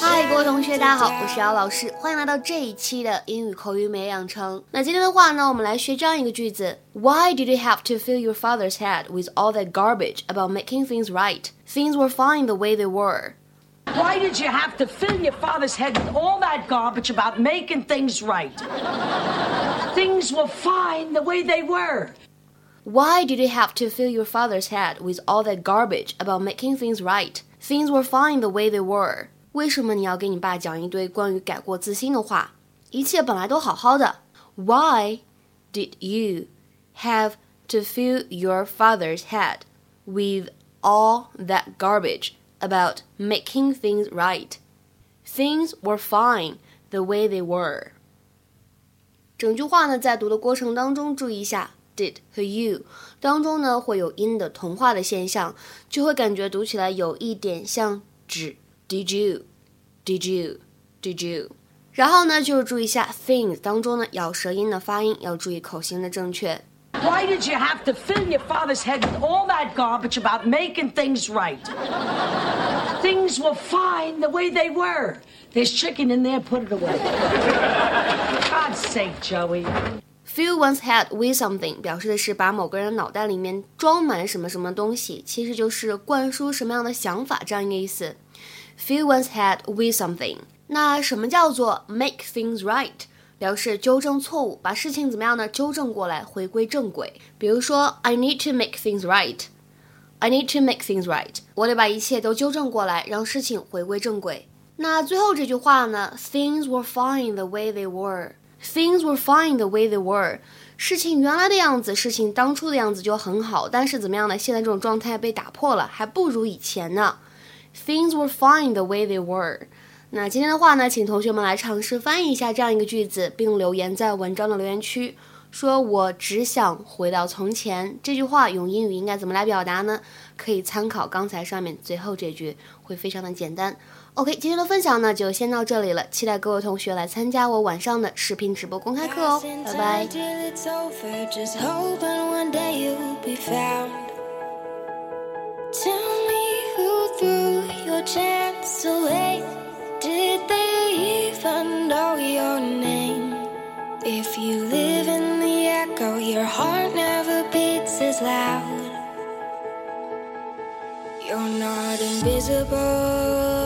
嗨，各位同学，大家好，我是姚老师，欢迎来到这一期的英语口语美养成。那今天的话呢，我们来学这样一个句子：Why did you have to fill your father's head with all that garbage about making things right? Things were fine the way they were. Why did you have to fill your father's head with all that garbage about making things right? things were fine the way they were. Why did you have to fill your father's head with all that garbage about making things right? Things were fine the way they were. 为什么你要给你爸讲一堆关于改过自新的话？一切本来都好好的。Why did you have to fill your father's head with all that garbage about making things right? Things were fine the way they were. 整句话呢，在读的过程当中，注意一下。did 和 you 当中呢会有音的同化的现象，就会感觉读起来有一点像指 did you did you did you。然后呢，就是注意一下 things 当中呢咬舌音的发音，要注意口型的正确。Why did you have to fill your father's head with all that garbage about making things right? things were fine the way they were. There's chicken in there, put it away. God's sake, Joey. Fill one's head with something 表示的是把某个人脑袋里面装满什么什么东西，其实就是灌输什么样的想法这样一个意思。Fill one's head with something。那什么叫做 make things right？ 表示纠正错误，把事情怎么样呢？纠正过来，回归正轨。比如说，I need to make things right。I need to make things right。我得把一切都纠正过来，让事情回归正轨。那最后这句话呢？Things were fine the way they were。Things were fine the way they were，事情原来的样子，事情当初的样子就很好，但是怎么样呢？现在这种状态被打破了，还不如以前呢。Things were fine the way they were。那今天的话呢，请同学们来尝试翻译一下这样一个句子，并留言在文章的留言区，说我只想回到从前。这句话用英语应该怎么来表达呢？可以参考刚才上面最后这句，会非常的简单。OK，今天的分享呢就先到这里了，期待各位同学来参加我晚上的视频直播公开课哦，拜拜。If you live in the echo, your heart never beats as loud. You're not invisible.